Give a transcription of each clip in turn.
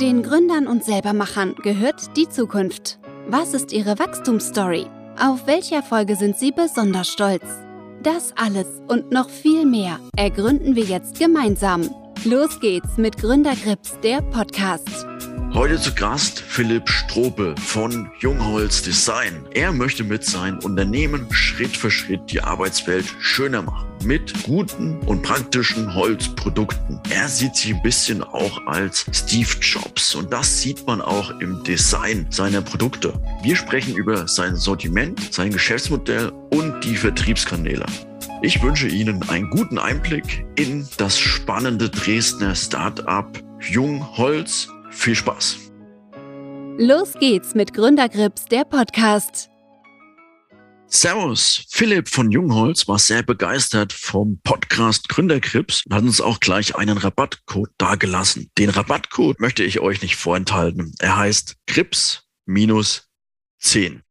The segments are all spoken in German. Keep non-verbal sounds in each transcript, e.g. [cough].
Den Gründern und Selbermachern gehört die Zukunft. Was ist ihre Wachstumsstory? Auf welche Erfolge sind sie besonders stolz? Das alles und noch viel mehr ergründen wir jetzt gemeinsam. Los geht's mit Gründergrips, der Podcast. Heute zu Gast Philipp Strope von Jungholz Design. Er möchte mit seinem Unternehmen Schritt für Schritt die Arbeitswelt schöner machen. Mit guten und praktischen Holzprodukten. Er sieht sich ein bisschen auch als Steve Jobs und das sieht man auch im Design seiner Produkte. Wir sprechen über sein Sortiment, sein Geschäftsmodell und die Vertriebskanäle. Ich wünsche Ihnen einen guten Einblick in das spannende Dresdner Start-up Jungholz viel Spaß! Los geht's mit Gründergrips, der Podcast. Servus, Philipp von Jungholz war sehr begeistert vom Podcast Gründergrips und hat uns auch gleich einen Rabattcode dargelassen. Den Rabattcode möchte ich euch nicht vorenthalten. Er heißt Grips minus 10.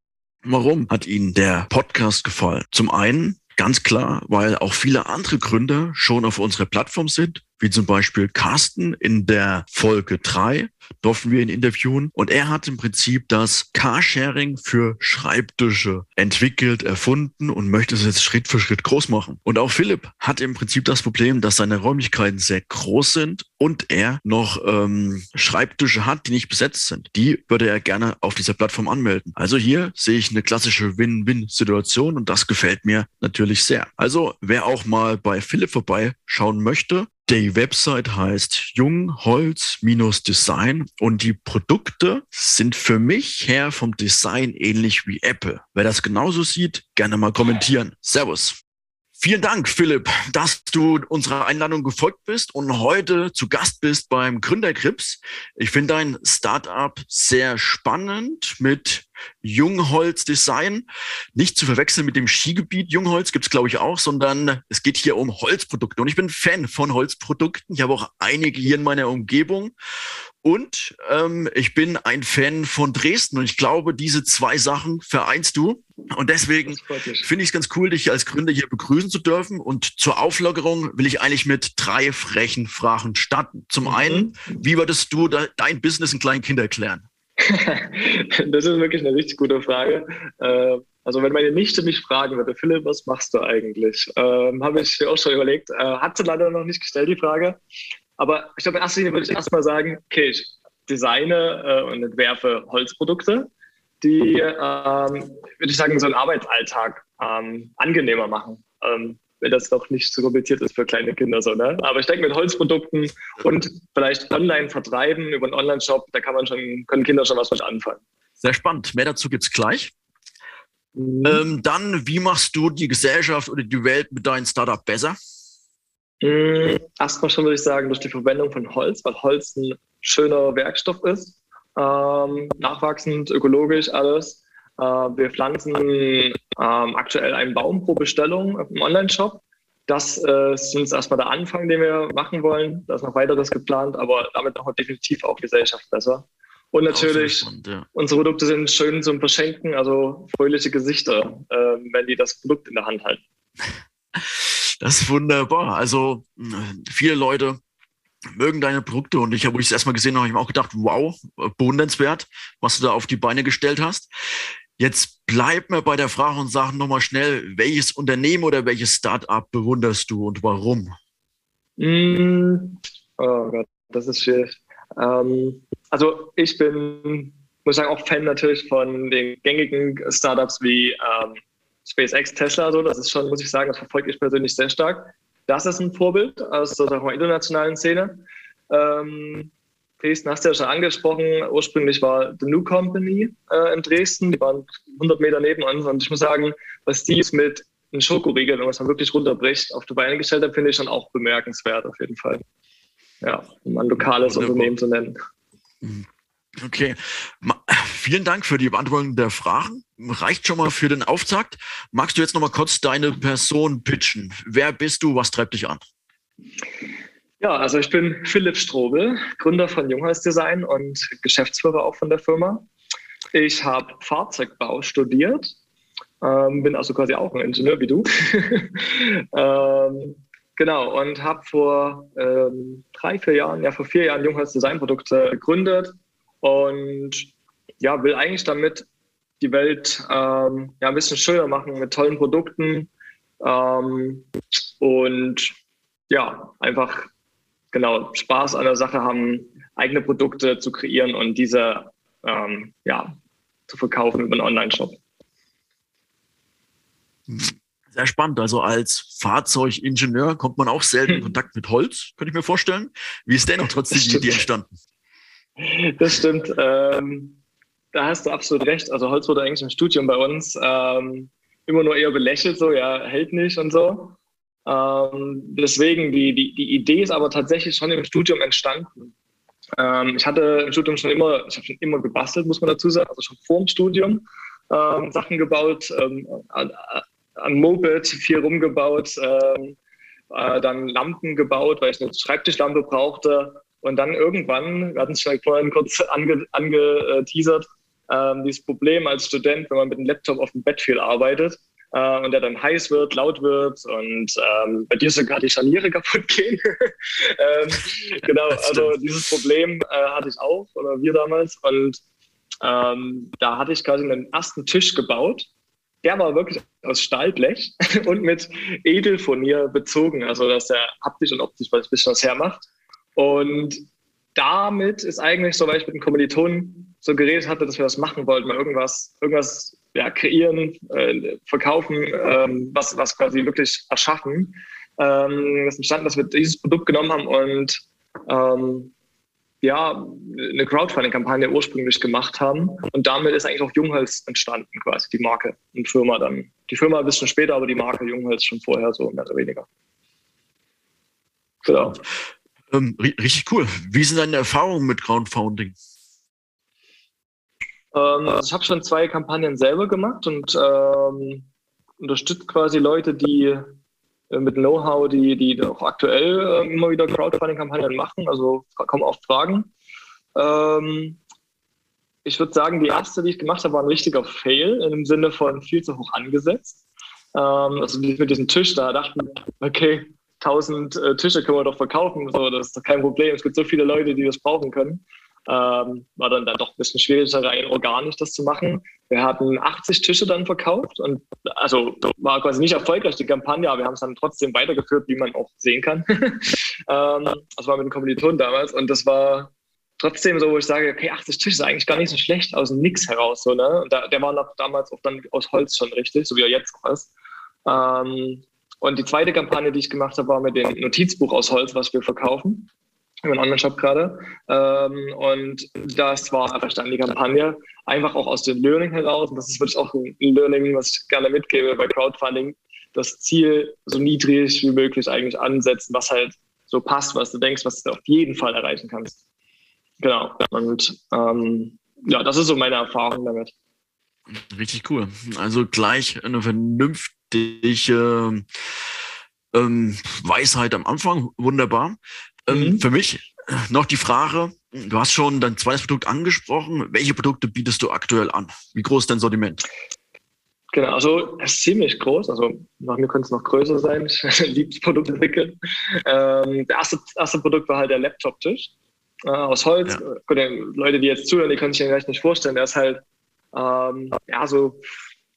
Warum hat Ihnen der Podcast gefallen? Zum einen Ganz klar, weil auch viele andere Gründer schon auf unserer Plattform sind, wie zum Beispiel Carsten in der Folge drei durften wir ihn interviewen. Und er hat im Prinzip das Carsharing für Schreibtische entwickelt, erfunden und möchte es jetzt Schritt für Schritt groß machen. Und auch Philipp hat im Prinzip das Problem, dass seine Räumlichkeiten sehr groß sind und er noch ähm, Schreibtische hat, die nicht besetzt sind. Die würde er gerne auf dieser Plattform anmelden. Also hier sehe ich eine klassische Win-Win-Situation und das gefällt mir natürlich sehr. Also wer auch mal bei Philipp vorbeischauen möchte, die Website heißt Jungholz-Design und die Produkte sind für mich her vom Design ähnlich wie Apple. Wer das genauso sieht, gerne mal kommentieren. Servus. Vielen Dank, Philipp, dass du unserer Einladung gefolgt bist und heute zu Gast bist beim Gründerkrips. Ich finde dein Startup sehr spannend mit Jungholz Design. Nicht zu verwechseln mit dem Skigebiet Jungholz gibt's glaube ich, auch, sondern es geht hier um Holzprodukte. Und ich bin Fan von Holzprodukten. Ich habe auch einige hier in meiner Umgebung. Und ähm, ich bin ein Fan von Dresden. Und ich glaube, diese zwei Sachen vereinst du. Und deswegen finde ich es ganz cool, dich als Gründer hier begrüßen zu dürfen. Und zur Auflockerung will ich eigentlich mit drei frechen Fragen starten. Zum mhm. einen, wie würdest du dein Business in kleinen Kindern erklären? [laughs] das ist wirklich eine richtig gute Frage. Äh, also wenn meine Nichte mich fragen würde, Philipp, was machst du eigentlich? Ähm, Habe ich mir auch schon überlegt. Äh, hat sie leider noch nicht gestellt, die Frage. Aber ich glaube, in erster Linie würde ich erstmal sagen, okay, ich designe äh, und entwerfe Holzprodukte, die, ähm, würde ich sagen, so einen Arbeitsalltag ähm, angenehmer machen. Ähm, wenn das doch nicht so kompliziert ist für kleine Kinder so, ne? Aber ich denke mit Holzprodukten und vielleicht online vertreiben über einen Online-Shop, da kann man schon, können Kinder schon was mit anfangen. Sehr spannend. Mehr dazu gibt's gleich. Mhm. Ähm, dann, wie machst du die Gesellschaft oder die Welt mit deinem Startup besser? Mhm. Erstmal schon würde ich sagen, durch die Verwendung von Holz, weil Holz ein schöner Werkstoff ist. Ähm, nachwachsend, ökologisch, alles. Äh, wir pflanzen ähm, aktuell einen Baum pro Bestellung im Online-Shop. Das äh, ist uns erstmal der Anfang, den wir machen wollen. Da ist noch weiteres geplant, aber damit machen wir definitiv auch Gesellschaft besser. Und natürlich, spannend, ja. unsere Produkte sind schön zum Verschenken, also fröhliche Gesichter, äh, wenn die das Produkt in der Hand halten. [laughs] Das ist wunderbar. Also viele Leute mögen deine Produkte und ich habe, wo ich es erstmal gesehen habe, habe ich mir auch gedacht, wow, bewundernswert, was du da auf die Beine gestellt hast. Jetzt bleib mir bei der Frage und sag nochmal schnell, welches Unternehmen oder welches Startup bewunderst du und warum? Mm, oh Gott, das ist schwierig. Ähm, also ich bin, muss sagen, auch Fan natürlich von den gängigen Startups wie ähm, SpaceX, Tesla. So, das ist schon, muss ich sagen, das verfolge ich persönlich sehr stark. Das ist ein Vorbild aus der internationalen Szene. Ähm, Dresden hast du ja schon angesprochen. Ursprünglich war The New Company äh, in Dresden. Die waren 100 Meter neben uns. Und ich muss sagen, was die ist mit einem Schokoriegel und was man wirklich runterbricht, auf die Beine gestellt hat, finde ich schon auch bemerkenswert auf jeden Fall. Ja, um ein lokales Wunderbar. Unternehmen zu nennen. Mhm. Okay. Vielen Dank für die Beantwortung der Fragen. Reicht schon mal für den Auftakt. Magst du jetzt noch mal kurz deine Person pitchen? Wer bist du? Was treibt dich an? Ja, also ich bin Philipp Strobel, Gründer von Jungholz Design und Geschäftsführer auch von der Firma. Ich habe Fahrzeugbau studiert, ähm, bin also quasi auch ein Ingenieur wie du. [laughs] ähm, genau, und habe vor ähm, drei, vier Jahren, ja vor vier Jahren Jungholz Designprodukte gegründet und ja, will eigentlich damit die Welt ähm, ja, ein bisschen schöner machen mit tollen Produkten ähm, und ja, einfach genau Spaß an der Sache haben, eigene Produkte zu kreieren und diese ähm, ja, zu verkaufen über einen Online-Shop. Sehr spannend. Also als Fahrzeugingenieur kommt man auch selten in [laughs] Kontakt mit Holz, könnte ich mir vorstellen. Wie ist dennoch trotzdem die Idee entstanden? Das stimmt. Ähm, da hast du absolut recht. Also Holz wurde eigentlich im Studium bei uns ähm, immer nur eher belächelt, so ja, hält nicht und so. Ähm, deswegen, die, die, die Idee ist aber tatsächlich schon im Studium entstanden. Ähm, ich hatte im Studium schon immer, ich habe schon immer gebastelt, muss man dazu sagen, also schon vor dem Studium ähm, Sachen gebaut, ähm, an, an Moped viel rumgebaut, ähm, äh, dann Lampen gebaut, weil ich eine Schreibtischlampe brauchte. Und dann irgendwann, wir hatten es schon vorhin kurz angeteasert, ange, ähm, dieses Problem als Student, wenn man mit einem Laptop auf dem Bett viel arbeitet äh, und der dann heiß wird, laut wird und ähm, bei dir sogar die Scharniere [laughs] kaputt gehen. [laughs] ähm, genau, also dieses Problem äh, hatte ich auch oder wir damals und ähm, da hatte ich quasi einen ersten Tisch gebaut. Der war wirklich aus Stahlblech [laughs] und mit Edelfurnier bezogen, also dass der haptisch und optisch ein bisschen was hermacht. Und damit ist eigentlich, so weil ich mit den Kommilitonen so geredet hatte, dass wir das machen wollten, mal irgendwas, irgendwas ja, kreieren, äh, verkaufen, ähm, was, was quasi wirklich erschaffen. Ähm, das entstanden, dass wir dieses Produkt genommen haben und ähm, ja, eine Crowdfunding-Kampagne ursprünglich gemacht haben. Und damit ist eigentlich auch Jungholz entstanden, quasi die Marke und Firma dann. Die Firma ein bisschen später, aber die Marke Jungholz schon vorher, so mehr oder weniger. Genau. Ähm, richtig cool. Wie sind deine Erfahrungen mit Crowdfunding? Ähm, also ich habe schon zwei Kampagnen selber gemacht und ähm, unterstützt quasi Leute, die äh, mit Know-how, die, die auch aktuell äh, immer wieder Crowdfunding-Kampagnen machen. Also kommen oft Fragen. Ähm, ich würde sagen, die erste, die ich gemacht habe, war ein richtiger Fail im Sinne von viel zu hoch angesetzt. Ähm, also mit diesem Tisch da dachten, okay, 1000 äh, Tische können wir doch verkaufen, so, das ist doch kein Problem. Es gibt so viele Leute, die das brauchen können. Ähm, war dann, dann doch ein bisschen schwieriger, rein organisch das zu machen. Wir hatten 80 Tische dann verkauft und also war quasi nicht erfolgreich die Kampagne, aber wir haben es dann trotzdem weitergeführt, wie man auch sehen kann. [laughs] ähm, das war mit den Kommilitonen damals und das war trotzdem so, wo ich sage, okay, 80 Tische ist eigentlich gar nicht so schlecht aus dem Nix heraus. So, ne? Und da, der war noch damals auch dann aus Holz schon richtig, so wie er jetzt auch ist. Ähm, und die zweite Kampagne, die ich gemacht habe, war mit dem Notizbuch aus Holz, was wir verkaufen im Online-Shop gerade. Ähm, und das war einfach dann die Kampagne, einfach auch aus dem Learning heraus. Und das ist wirklich auch ein Learning, was ich gerne mitgebe bei Crowdfunding. Das Ziel so niedrig wie möglich eigentlich ansetzen, was halt so passt, was du denkst, was du auf jeden Fall erreichen kannst. Genau. Und ähm, ja, das ist so meine Erfahrung damit. Richtig cool. Also gleich eine vernünftige ähm, Weisheit am Anfang. Wunderbar. Ähm, mhm. Für mich noch die Frage, du hast schon dein zweites Produkt angesprochen. Welche Produkte bietest du aktuell an? Wie groß ist dein Sortiment? Genau, also es ist ziemlich groß. Also nach mir könnte es noch größer sein. Ich [laughs] liebe das Produkt entwickeln. Ähm, das erste, erste Produkt war halt der Laptop-Tisch äh, aus Holz. Ja. Leute, die jetzt zuhören, die können sich den vielleicht nicht vorstellen. Der ist halt ähm, ja so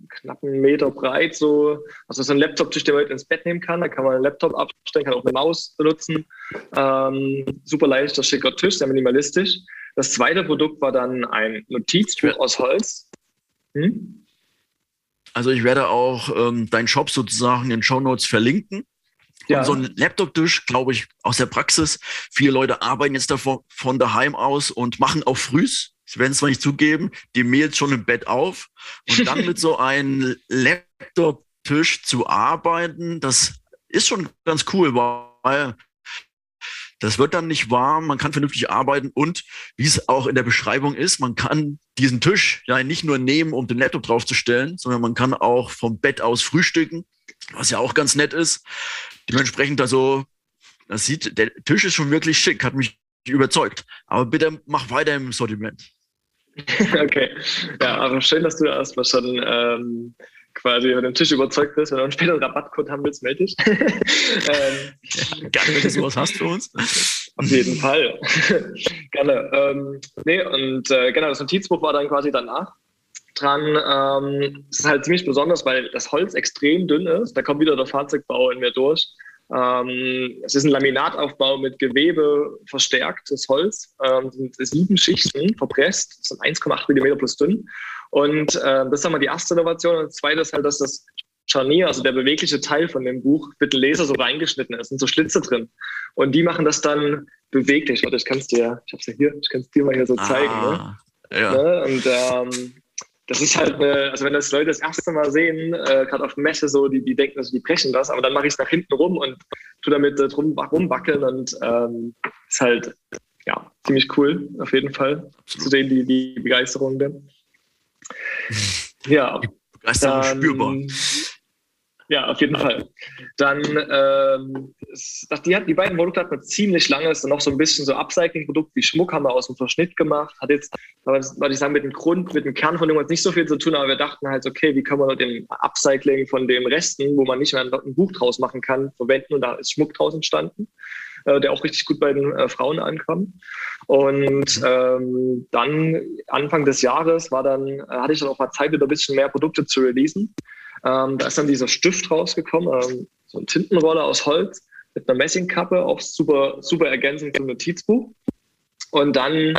knappen Meter breit, so, also so ein Laptop-Tisch, den man ins Bett nehmen kann. Da kann man einen Laptop abstellen, kann auch eine Maus benutzen. Ähm, super leichter, schicker Tisch, sehr minimalistisch. Das zweite Produkt war dann ein Notizbuch aus Holz. Hm? Also ich werde auch ähm, deinen Shop sozusagen in den Show Notes verlinken. Ja. Und so ein Laptop-Tisch, glaube ich, aus der Praxis. Viele Leute arbeiten jetzt davon von daheim aus und machen auch frühs ich werde es zwar nicht zugeben, die Mails schon im Bett auf und dann [laughs] mit so einem Laptop-Tisch zu arbeiten, das ist schon ganz cool, weil das wird dann nicht warm, man kann vernünftig arbeiten und wie es auch in der Beschreibung ist, man kann diesen Tisch ja nicht nur nehmen, um den Laptop draufzustellen, sondern man kann auch vom Bett aus frühstücken, was ja auch ganz nett ist. Dementsprechend also, das sieht, der Tisch ist schon wirklich schick, hat mich überzeugt. Aber bitte mach weiter im Sortiment. [laughs] okay. Ja, aber schön, dass du erstmal schon ähm, quasi über den Tisch überzeugt bist, wenn du später einen Rabattcode haben willst, melde dich. [laughs] ähm, Gerne, wenn du sowas hast für uns. Auf jeden Fall. [laughs] Gerne. Ähm, nee, und äh, genau, das Notizbuch war dann quasi danach dran. Ähm, es ist halt ziemlich besonders, weil das Holz extrem dünn ist. Da kommt wieder der Fahrzeugbau in mir durch. Ähm, es ist ein Laminataufbau mit Gewebe verstärktes Holz. Ähm, sind sieben Schichten verpresst, das sind 1,8 mm plus dünn. Und äh, das ist einmal die erste Innovation. Und das zweite ist halt, dass das Scharnier, also der bewegliche Teil von dem Buch, mit dem Laser so reingeschnitten ist, sind so Schlitze drin. Und die machen das dann beweglich. Warte, ich kann es dir, ich hab's ja hier, ich kann es dir mal hier so zeigen. Ne? Ah, ne? Ja. Ne? Und ähm, das ist halt, eine, also wenn das Leute das erste Mal sehen, äh, gerade auf Messe so, die, die denken, also die brechen das, aber dann mache ich es nach hinten rum und tu damit äh, drum, rumwackeln und ähm, ist halt ja ziemlich cool, auf jeden Fall, Absolut. zu sehen, die, die Begeisterung denn. Ja. Die Begeisterung dann, spürbar. Ja, auf jeden Fall. Dann, ähm, die, die beiden Produkte hatten ziemlich langes, noch so ein bisschen so Upcycling-Produkt wie Schmuck haben wir aus dem Verschnitt gemacht. Hat jetzt, würde ich sagen, mit dem Grund, mit dem Kern von dem nicht so viel zu tun, aber wir dachten halt, okay, wie können wir den Upcycling von den Resten, wo man nicht mehr ein Buch draus machen kann, verwenden und da ist Schmuck draus entstanden äh, der auch richtig gut bei den äh, Frauen ankam. Und ähm, dann Anfang des Jahres war dann, äh, hatte ich dann auch mal Zeit, wieder ein bisschen mehr Produkte zu releasen. Ähm, da ist dann dieser Stift rausgekommen, ähm, so ein Tintenroller aus Holz mit einer Messingkappe, auch super, super ergänzend zum Notizbuch. Und dann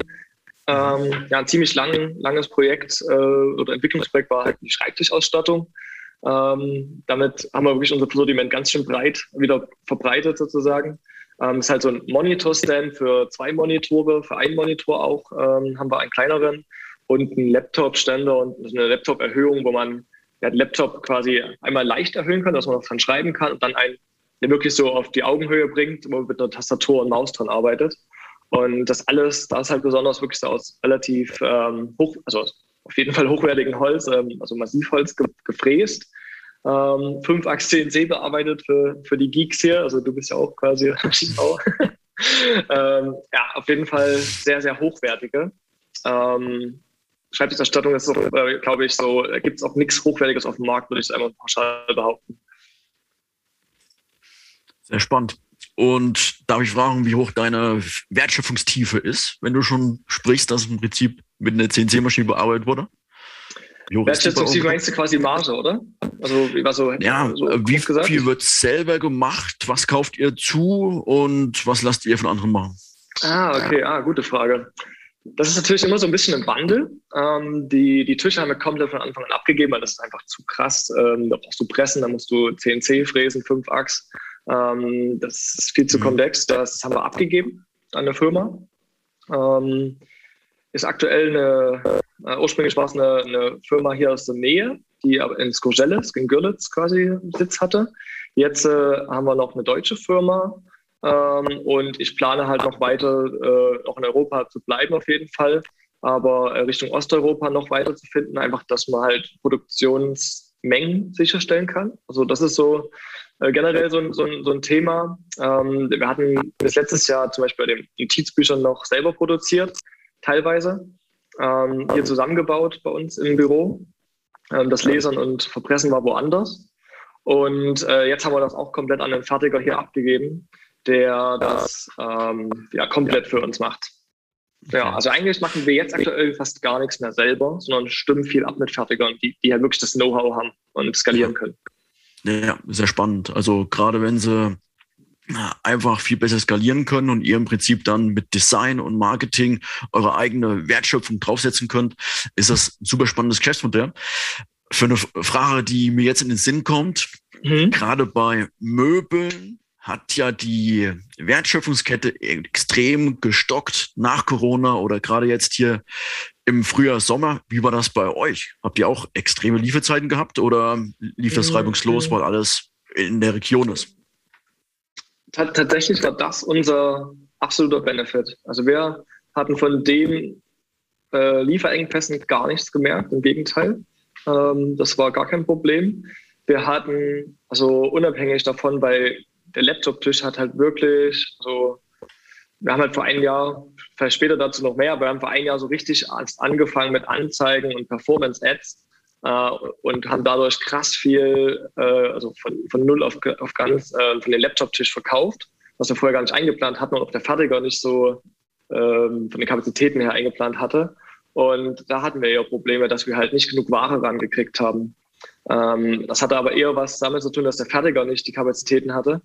ähm, ja, ein ziemlich lang, langes Projekt äh, oder Entwicklungsprojekt war halt die Schreibtischausstattung. Ähm, damit haben wir wirklich unser Sortiment ganz schön breit wieder verbreitet sozusagen. Ähm, ist halt so ein Monitor-Stand für zwei Monitore, für einen Monitor auch ähm, haben wir einen kleineren und einen Laptop-Ständer und eine Laptop-Erhöhung, wo man ja, Laptop quasi einmal leicht erhöhen kann, dass man dran schreiben kann und dann einen, der wirklich so auf die Augenhöhe bringt, wo man mit einer Tastatur und Maus dran arbeitet. Und das alles, da ist halt besonders wirklich so aus relativ ähm, hoch, also auf jeden Fall hochwertigen Holz, ähm, also Massivholz ge gefräst. Ähm, 5 Achs CNC bearbeitet für, für die Geeks hier. Also du bist ja auch quasi [laughs] [laughs] ähm, ja, auf jeden Fall sehr, sehr hochwertige. Ähm, Schreibtischerstattung ist, äh, glaube ich, so, da gibt es auch nichts Hochwertiges auf dem Markt, würde ich einmal pauschal behaupten. Sehr spannend. Und darf ich fragen, wie hoch deine Wertschöpfungstiefe ist, wenn du schon sprichst, dass im Prinzip mit einer CNC-Maschine bearbeitet wurde? Wertschöpfungstiefe meinst du quasi Marge, oder? Also, wie, war so, ja, so wie viel wird selber gemacht? Was kauft ihr zu und was lasst ihr von anderen machen? Ah, okay, ah, gute Frage. Das ist natürlich immer so ein bisschen ein Wandel. Ähm, die, die Tische haben wir komplett von Anfang an abgegeben, weil das ist einfach zu krass. Ähm, da brauchst du pressen, da musst du CNC fräsen, 5 Achs. Ähm, das ist viel zu mhm. komplex. Das haben wir abgegeben an eine Firma. Ähm, ist aktuell eine, äh, ursprünglich war es eine, eine, Firma hier aus der Nähe, die in Skogelles, in Görlitz quasi Sitz hatte. Jetzt äh, haben wir noch eine deutsche Firma, ähm, und ich plane halt noch weiter, äh, noch in Europa zu bleiben auf jeden Fall, aber äh, Richtung Osteuropa noch weiter zu finden, einfach, dass man halt Produktionsmengen sicherstellen kann. Also das ist so äh, generell so ein, so, so ein Thema. Ähm, wir hatten bis letztes Jahr zum Beispiel bei den Notizbüchern noch selber produziert, teilweise. Ähm, hier zusammengebaut bei uns im Büro. Ähm, das Lesern und Verpressen war woanders. Und äh, jetzt haben wir das auch komplett an den Fertiger hier abgegeben der das ähm, ja, komplett für uns macht. Ja, also eigentlich machen wir jetzt aktuell fast gar nichts mehr selber, sondern stimmen viel ab mit Fertigern, die, die halt wirklich das Know-how haben und skalieren können. Ja, sehr spannend. Also gerade wenn sie einfach viel besser skalieren können und ihr im Prinzip dann mit Design und Marketing eure eigene Wertschöpfung draufsetzen könnt, ist das ein super spannendes Geschäftsmodell. Für eine Frage, die mir jetzt in den Sinn kommt, mhm. gerade bei Möbeln hat ja die Wertschöpfungskette extrem gestockt nach Corona oder gerade jetzt hier im Frühjahr, Sommer. Wie war das bei euch? Habt ihr auch extreme Lieferzeiten gehabt oder lief das mhm. reibungslos, weil alles in der Region ist? Tatsächlich war das unser absoluter Benefit. Also wir hatten von den äh, Lieferengpässen gar nichts gemerkt, im Gegenteil. Ähm, das war gar kein Problem. Wir hatten, also unabhängig davon, bei der Laptop-Tisch hat halt wirklich so, wir haben halt vor einem Jahr, vielleicht später dazu noch mehr, aber wir haben vor einem Jahr so richtig angefangen mit Anzeigen und Performance-Ads. äh, und haben dadurch krass viel, äh, also von, von null auf, auf ganz, äh, von dem Laptop-Tisch verkauft, was wir vorher gar nicht eingeplant hatten und auch der Fertiger nicht so ähm, von den Kapazitäten her eingeplant hatte. Und da hatten wir ja Probleme, dass wir halt nicht genug Ware rangekriegt haben. Ähm, das hatte aber eher was damit zu tun, dass der Fertiger nicht die Kapazitäten hatte.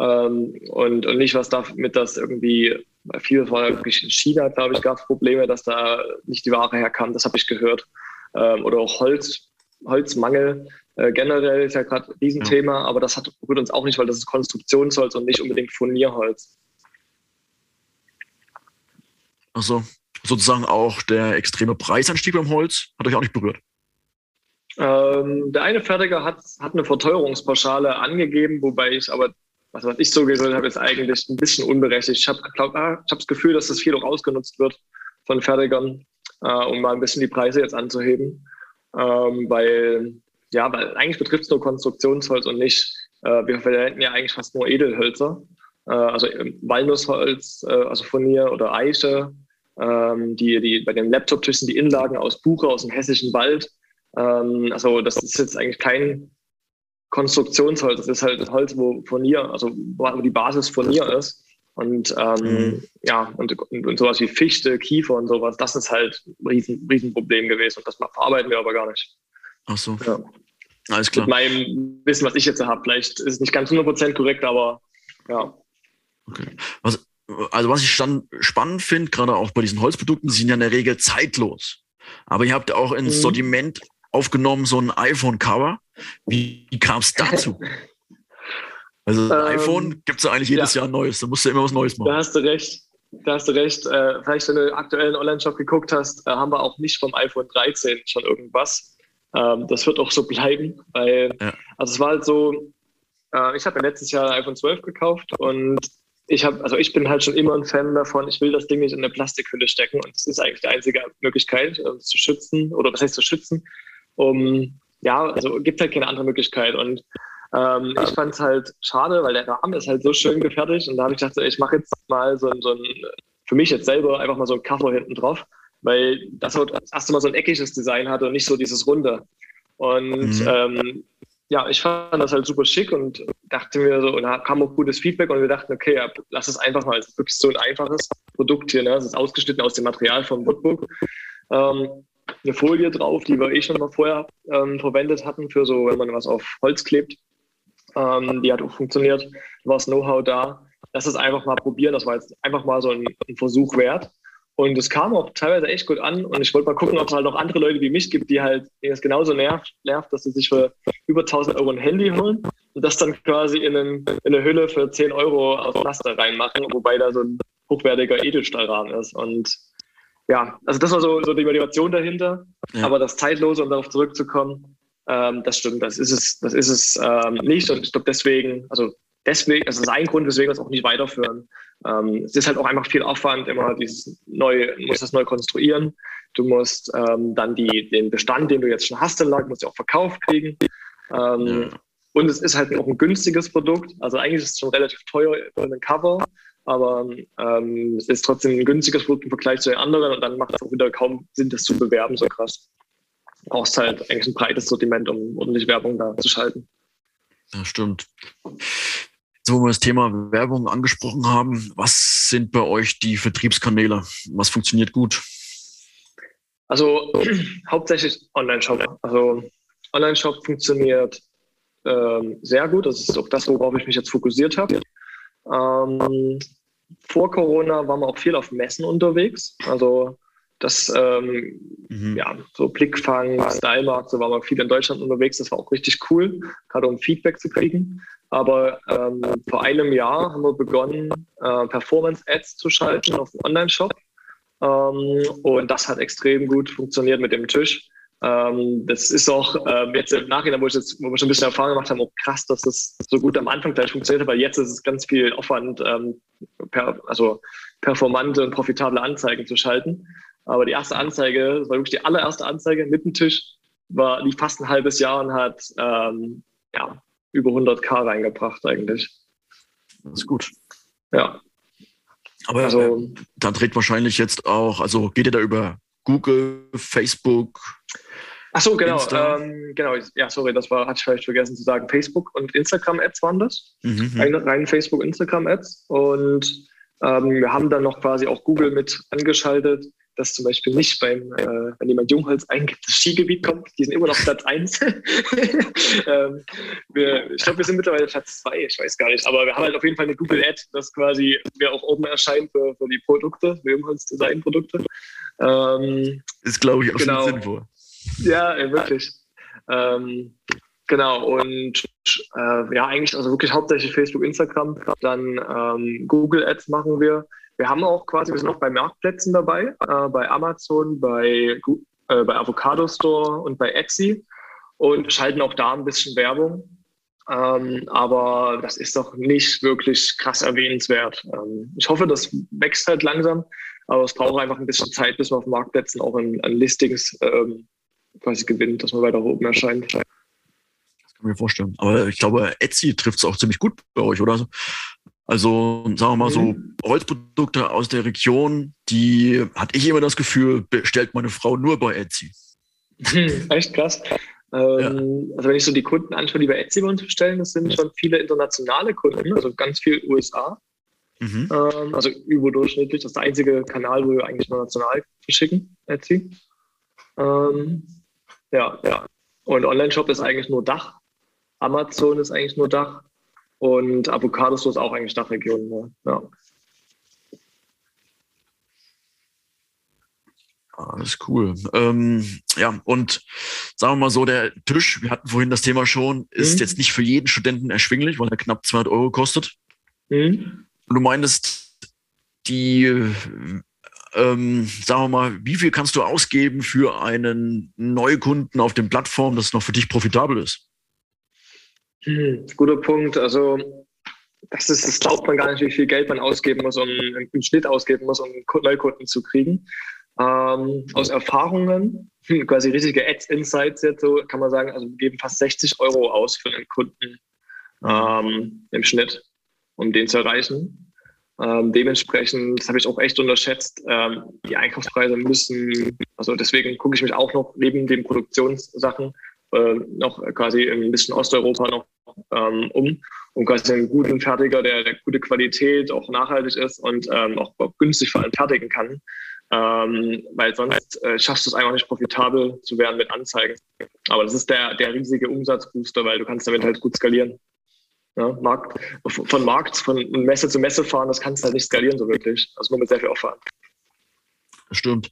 Ähm, und, und nicht was damit das irgendwie, war wirklich in China, glaube ich, gab es Probleme, dass da nicht die Ware herkam. Das habe ich gehört. Ähm, oder auch Holz, Holzmangel äh, generell ist ja gerade ein Riesenthema, ja. aber das hat, rührt uns auch nicht, weil das ist Konstruktionsholz und nicht unbedingt Furnierholz. Also sozusagen auch der extreme Preisanstieg beim Holz hat euch auch nicht berührt. Ähm, der eine Fertiger hat, hat eine Verteuerungspauschale angegeben, wobei ich aber, was, was ich so gehört habe, ist eigentlich ein bisschen unberechtigt. Ich habe ah, hab das Gefühl, dass das viel auch ausgenutzt wird von Fertigern, äh, um mal ein bisschen die Preise jetzt anzuheben. Ähm, weil, ja, weil eigentlich betrifft es nur Konstruktionsholz und nicht, äh, wir verwenden ja eigentlich fast nur Edelhölzer. Äh, also Walnussholz, äh, also Furnier oder Eiche, ähm, die, die bei den Laptop-Tischen die Inlagen aus Buche aus dem hessischen Wald. Ähm, also das ist jetzt eigentlich kein Konstruktionsholz, das ist halt Holz, wo Furnier, also wo die Basis Furnier ist. Und ähm, mhm. ja, und, und, und, sowas wie Fichte, Kiefer und sowas, das ist halt ein riesen, Riesenproblem gewesen. Und das verarbeiten wir aber gar nicht. Ach so. Ja. Alles klar. Mit meinem Wissen, was ich jetzt habe, vielleicht ist es nicht ganz 100% korrekt, aber ja. Okay. Was, also was ich dann spannend finde, gerade auch bei diesen Holzprodukten, sind ja in der Regel zeitlos. Aber ihr habt auch ins mhm. Sortiment aufgenommen so ein iPhone-Cover. Wie, wie kam es dazu? Also ähm, iPhone gibt es ja eigentlich jedes ja. Jahr Neues. Da musst du immer was Neues machen. Da hast du recht. Da hast du recht. Äh, vielleicht, wenn du aktuellen Online-Shop geguckt hast, äh, haben wir auch nicht vom iPhone 13 schon irgendwas. Ähm, das wird auch so bleiben, weil, ja. also es war halt so, äh, ich habe ja letztes Jahr ein iPhone 12 gekauft und ich habe, also ich bin halt schon immer ein Fan davon, ich will das Ding nicht in eine Plastikhülle stecken und das ist eigentlich die einzige Möglichkeit, äh, zu schützen, oder was heißt zu schützen, um, ja, also gibt halt keine andere Möglichkeit und ähm, ich fand es halt schade, weil der Rahmen ist halt so schön gefertigt und da habe ich gedacht, ich mache jetzt mal so ein, so ein, für mich jetzt selber einfach mal so ein Cover hinten drauf, weil das halt das erste Mal so ein eckiges Design hatte und nicht so dieses runde. Und mhm. ähm, ja, ich fand das halt super schick und dachte mir so, und da kam auch gutes Feedback und wir dachten, okay, ja, lass es einfach mal. Es ist wirklich so ein einfaches Produkt hier, ne? Es ist ausgeschnitten aus dem Material vom Woodbook. Ähm, eine Folie drauf, die wir eh schon mal vorher ähm, verwendet hatten, für so, wenn man was auf Holz klebt. Ähm, die hat auch funktioniert, war das Know-how da. Lass es einfach mal probieren. Das war jetzt einfach mal so ein, ein Versuch wert. Und es kam auch teilweise echt gut an. Und ich wollte mal gucken, ob es halt noch andere Leute wie mich gibt, die halt, es genauso nervt, nervt, dass sie sich für über 1000 Euro ein Handy holen und das dann quasi in, einen, in eine Hülle für 10 Euro aus Plastik reinmachen, wobei da so ein hochwertiger Edelstahlrahmen ist. Und ja, also das war so, so die Motivation dahinter. Ja. Aber das Zeitlose, um darauf zurückzukommen, ähm, das stimmt, das ist es, das ist es ähm, nicht. Und ich glaube deswegen, also deswegen, also das ist ein Grund, weswegen wir es auch nicht weiterführen. Ähm, es ist halt auch einfach viel Aufwand, immer dieses neu, musst das neu konstruieren. Du musst ähm, dann die, den Bestand, den du jetzt schon hast, lag, musst du auch verkauft kriegen. Ähm, ja. Und es ist halt auch ein günstiges Produkt. Also eigentlich ist es schon relativ teuer für ein Cover, aber ähm, es ist trotzdem ein günstiges Produkt im Vergleich zu den anderen und dann macht es auch wieder kaum Sinn, das zu bewerben, so krass. Du brauchst halt eigentlich ein breites Sortiment, um ordentlich Werbung da zu schalten. Ja, stimmt. Jetzt, wo wir das Thema Werbung angesprochen haben, was sind bei euch die Vertriebskanäle? Was funktioniert gut? Also [clears throat] hauptsächlich Online-Shop. Also Online-Shop funktioniert ähm, sehr gut. Das ist auch das, worauf ich mich jetzt fokussiert habe. Ähm, vor Corona waren wir auch viel auf Messen unterwegs. Also das, ähm, mhm. ja, so Blickfang, Stylemarkt, so waren wir viel in Deutschland unterwegs. Das war auch richtig cool, gerade um Feedback zu kriegen. Aber ähm, vor einem Jahr haben wir begonnen, äh, Performance-Ads zu schalten auf dem Online-Shop. Ähm, und das hat extrem gut funktioniert mit dem Tisch. Ähm, das ist auch äh, jetzt im Nachhinein, wo, ich jetzt, wo wir schon ein bisschen Erfahrung gemacht haben, auch krass, dass das so gut am Anfang gleich funktioniert hat, weil jetzt ist es ganz viel Aufwand, ähm, per, also performante und profitable Anzeigen zu schalten. Aber die erste Anzeige, das war wirklich die allererste Anzeige mit dem Tisch, war, lief fast ein halbes Jahr und hat ähm, ja, über 100k reingebracht eigentlich. Das ist gut. Ja. Aber also, äh, da dreht wahrscheinlich jetzt auch, also geht ihr da über Google, Facebook? Ach so, genau. Ähm, genau. Ja, sorry, das war, hatte ich vielleicht vergessen zu sagen. Facebook und Instagram-Ads waren das. Mhm. Rein, rein Facebook, Instagram-Ads. Und ähm, wir haben dann noch quasi auch Google mit angeschaltet, dass zum Beispiel nicht beim, äh, wenn jemand Jungholz eingibt, das Skigebiet kommt. Die sind immer noch Platz 1. [laughs] ähm, wir, ich glaube, wir sind mittlerweile Platz 2, ich weiß gar nicht. Aber wir haben halt auf jeden Fall eine Google Ad, das quasi mir auch oben erscheint für, für die Produkte, für Jungholz Design-Produkte. Ähm, ist, glaube ich, auch genau. schon sinnvoll. Ja, ey, wirklich. Ähm, genau, und äh, ja, eigentlich also wirklich hauptsächlich Facebook, Instagram, dann ähm, Google Ads machen wir. Wir haben auch quasi, wir sind noch bei Marktplätzen dabei, äh, bei Amazon, bei, äh, bei Avocado Store und bei Etsy und schalten auch da ein bisschen Werbung. Ähm, aber das ist doch nicht wirklich krass erwähnenswert. Ähm, ich hoffe, das wächst halt langsam, aber es braucht einfach ein bisschen Zeit, bis man auf Marktplätzen auch an, an Listings ähm, quasi gewinnt, dass man weiter oben erscheint. Das kann ich mir vorstellen. Aber ich glaube, Etsy trifft es auch ziemlich gut bei euch, oder? Also sagen wir mal so mhm. Holzprodukte aus der Region, die hatte ich immer das Gefühl, bestellt meine Frau nur bei Etsy. [laughs] Echt krass. Ähm, ja. Also wenn ich so die Kunden anschaue, die bei Etsy bei uns bestellen, das sind schon viele internationale Kunden, also ganz viel USA. Mhm. Ähm, also überdurchschnittlich. Das ist der einzige Kanal, wo wir eigentlich international verschicken, Etsy. Ähm, ja, ja. Und Online-Shop ist eigentlich nur Dach. Amazon ist eigentlich nur Dach. Und Avocados ist auch eigentlich Dachregion. Ne? Ja. Alles cool. Ähm, ja, und sagen wir mal so, der Tisch, wir hatten vorhin das Thema schon, ist mhm. jetzt nicht für jeden Studenten erschwinglich, weil er knapp 200 Euro kostet. Mhm. Und du meintest, die, ähm, sagen wir mal, wie viel kannst du ausgeben für einen Neukunden auf den Plattformen, dass es noch für dich profitabel ist? Hm, guter Punkt. Also das ist, das glaubt man gar nicht, wie viel Geld man ausgeben muss, um im Schnitt ausgeben muss, um Neukunden zu kriegen. Ähm, aus Erfahrungen, hm, quasi riesige Ads-Insights jetzt so, kann man sagen, also wir geben fast 60 Euro aus für einen Kunden ähm, im Schnitt, um den zu erreichen. Ähm, dementsprechend, das habe ich auch echt unterschätzt, ähm, die Einkaufspreise müssen, also deswegen gucke ich mich auch noch neben den Produktionssachen äh, noch quasi ein bisschen Osteuropa noch ähm, um, um quasi einen guten Fertiger, der, der gute Qualität, auch nachhaltig ist und ähm, auch günstig vor allem fertigen kann. Ähm, weil sonst äh, schaffst du es einfach nicht profitabel zu werden mit Anzeigen. Aber das ist der, der riesige Umsatzbooster, weil du kannst damit halt gut skalieren. Ja, Markt, von Markt, von Messe zu Messe fahren, das kannst du halt nicht skalieren so wirklich. Also nur mit sehr viel Aufwand. Stimmt.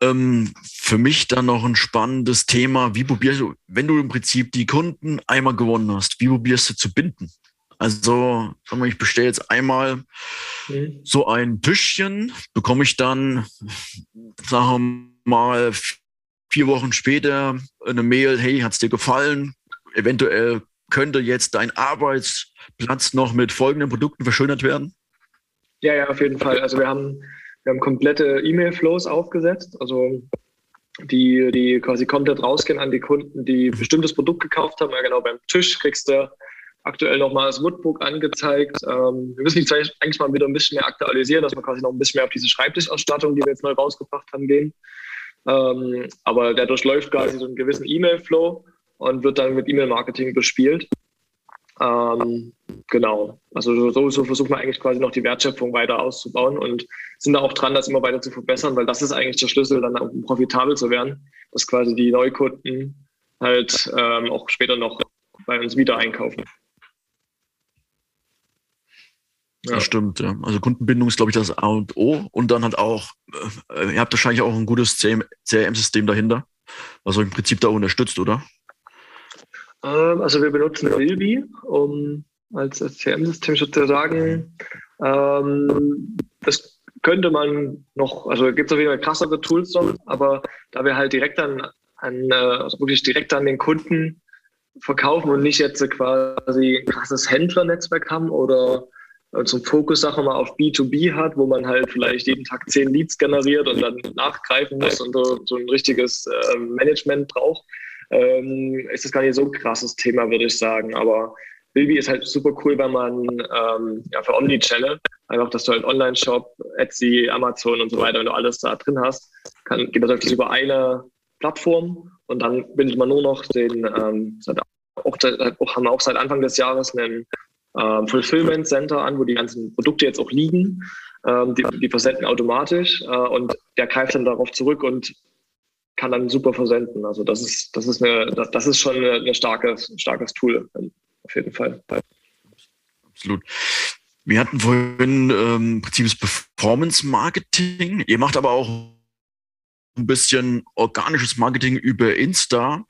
Ähm, für mich dann noch ein spannendes Thema. Wie probierst du, wenn du im Prinzip die Kunden einmal gewonnen hast, wie probierst du zu binden? Also, ich bestelle jetzt einmal mhm. so ein Tischchen, bekomme ich dann, sagen wir mal, vier Wochen später eine Mail, hey, hat es dir gefallen? Eventuell könnte jetzt dein Arbeitsplatz noch mit folgenden Produkten verschönert werden? Ja, ja, auf jeden Fall. Also wir haben wir haben komplette E-Mail-Flows aufgesetzt, also die, die quasi komplett rausgehen an die Kunden, die ein bestimmtes Produkt gekauft haben. Ja, genau, beim Tisch kriegst du aktuell nochmal das Woodbook angezeigt. Ähm, wir müssen die zwar eigentlich mal wieder ein bisschen mehr aktualisieren, dass wir quasi noch ein bisschen mehr auf diese Schreibtischausstattung, die wir jetzt neu rausgebracht haben, gehen. Ähm, aber der durchläuft quasi so einen gewissen E-Mail-Flow und wird dann mit E-Mail-Marketing bespielt. Ähm, genau. Also so, so versuchen wir eigentlich quasi noch die Wertschöpfung weiter auszubauen und sind da auch dran, das immer weiter zu verbessern, weil das ist eigentlich der Schlüssel, dann um profitabel zu werden, dass quasi die Neukunden halt ähm, auch später noch bei uns wieder einkaufen. Ja. Das stimmt, ja. Also Kundenbindung ist, glaube ich, das A und O. Und dann halt auch, äh, ihr habt wahrscheinlich auch ein gutes CRM-System dahinter, was euch im Prinzip da unterstützt, oder? Ähm, also wir benutzen Ilbi, um als CM-System sozusagen. Ähm, das könnte man noch, also gibt es auf jeden Fall krassere Tools noch, aber da wir halt direkt an, an also wirklich direkt an den Kunden verkaufen und nicht jetzt quasi ein krasses Händlernetzwerk haben oder zum Fokus, sagen wir mal, auf B2B hat, wo man halt vielleicht jeden Tag zehn Leads generiert und dann nachgreifen muss und so, so ein richtiges äh, Management braucht, ähm, ist das gar nicht so ein krasses Thema, würde ich sagen. Aber Bilby ist halt super cool, wenn man ähm, ja, für Omnichannel, einfach, dass du halt Online-Shop, Etsy, Amazon und so weiter, wenn du alles da drin hast, kann, geht das wirklich über eine Plattform und dann bildet man nur noch den, ähm, auch, auch, haben wir auch seit Anfang des Jahres einen ähm, Fulfillment Center an, wo die ganzen Produkte jetzt auch liegen. Ähm, die, die versenden automatisch äh, und der greift dann darauf zurück und kann dann super versenden. Also das ist, das ist eine, das ist schon ein starkes, starkes Tool, auf jeden Fall. Absolut. Wir hatten vorhin ähm, Prinzip das Performance Marketing. Ihr macht aber auch ein bisschen organisches Marketing über Insta.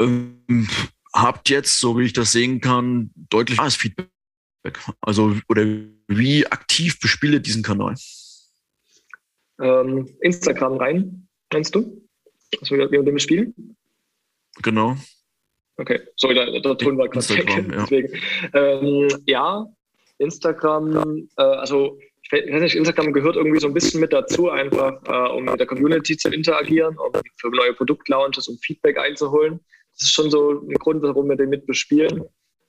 Ähm, habt jetzt, so wie ich das sehen kann, deutlich mehr Feedback. Also, oder wie aktiv bespielt diesen Kanal? Ähm, Instagram rein, meinst du? Also, wie wir dem spielen? Genau. Okay, sorry, der, der Ton war gerade weg. Ja. Deswegen. Ähm, ja, Instagram, äh, also ich weiß nicht, Instagram gehört irgendwie so ein bisschen mit dazu, einfach äh, um mit der Community zu interagieren, um für neue Produktlaunches, um Feedback einzuholen. Das ist schon so ein Grund, warum wir den mit bespielen.